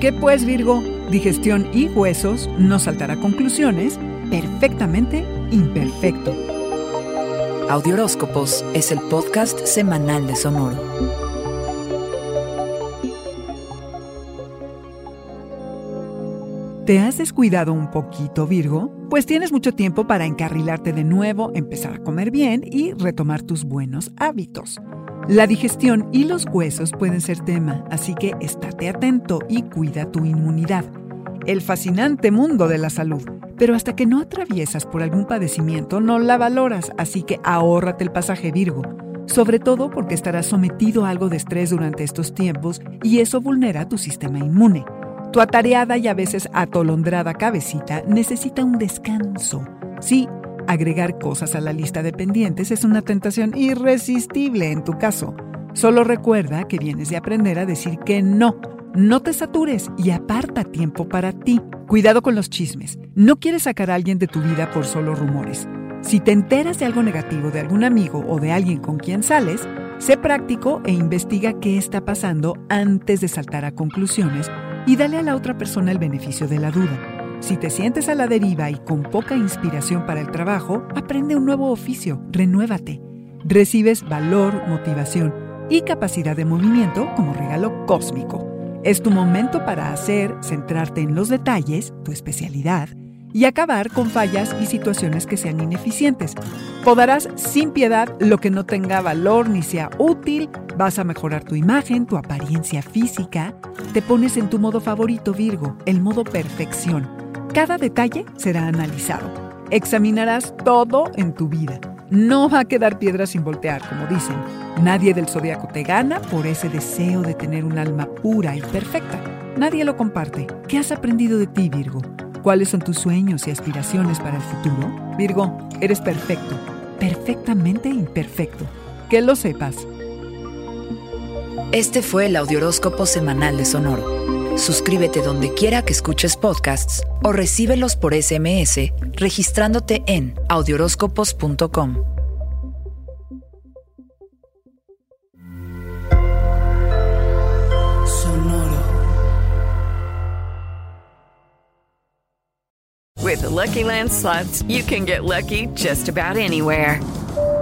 ¿Qué pues, Virgo? Digestión y huesos, no saltará conclusiones, perfectamente imperfecto. Audioróscopos es el podcast semanal de Sonoro. ¿Te has descuidado un poquito, Virgo? Pues tienes mucho tiempo para encarrilarte de nuevo, empezar a comer bien y retomar tus buenos hábitos. La digestión y los huesos pueden ser tema, así que estate atento y cuida tu inmunidad. El fascinante mundo de la salud. Pero hasta que no atraviesas por algún padecimiento, no la valoras, así que ahórrate el pasaje Virgo. Sobre todo porque estarás sometido a algo de estrés durante estos tiempos y eso vulnera tu sistema inmune. Tu atareada y a veces atolondrada cabecita necesita un descanso. Sí, agregar cosas a la lista de pendientes es una tentación irresistible en tu caso. Solo recuerda que vienes de aprender a decir que no. No te satures y aparta tiempo para ti. Cuidado con los chismes. No quieres sacar a alguien de tu vida por solo rumores. Si te enteras de algo negativo de algún amigo o de alguien con quien sales, sé práctico e investiga qué está pasando antes de saltar a conclusiones y dale a la otra persona el beneficio de la duda. Si te sientes a la deriva y con poca inspiración para el trabajo, aprende un nuevo oficio, renuévate. Recibes valor, motivación y capacidad de movimiento como regalo cósmico. Es tu momento para hacer, centrarte en los detalles, tu especialidad, y acabar con fallas y situaciones que sean ineficientes. Podarás sin piedad lo que no tenga valor ni sea útil, vas a mejorar tu imagen, tu apariencia física, te pones en tu modo favorito Virgo, el modo perfección cada detalle será analizado. Examinarás todo en tu vida. No va a quedar piedra sin voltear, como dicen. Nadie del zodiaco te gana por ese deseo de tener un alma pura y perfecta. Nadie lo comparte. ¿Qué has aprendido de ti, Virgo? ¿Cuáles son tus sueños y aspiraciones para el futuro? Virgo, eres perfecto, perfectamente imperfecto. Que lo sepas. Este fue el Audioróscopo Semanal de Sonoro. Suscríbete donde quiera que escuches podcasts o recíbelos por SMS registrándote en audioróscopos.com. Sonoro. With the Lucky Land slots, you can get lucky just about anywhere.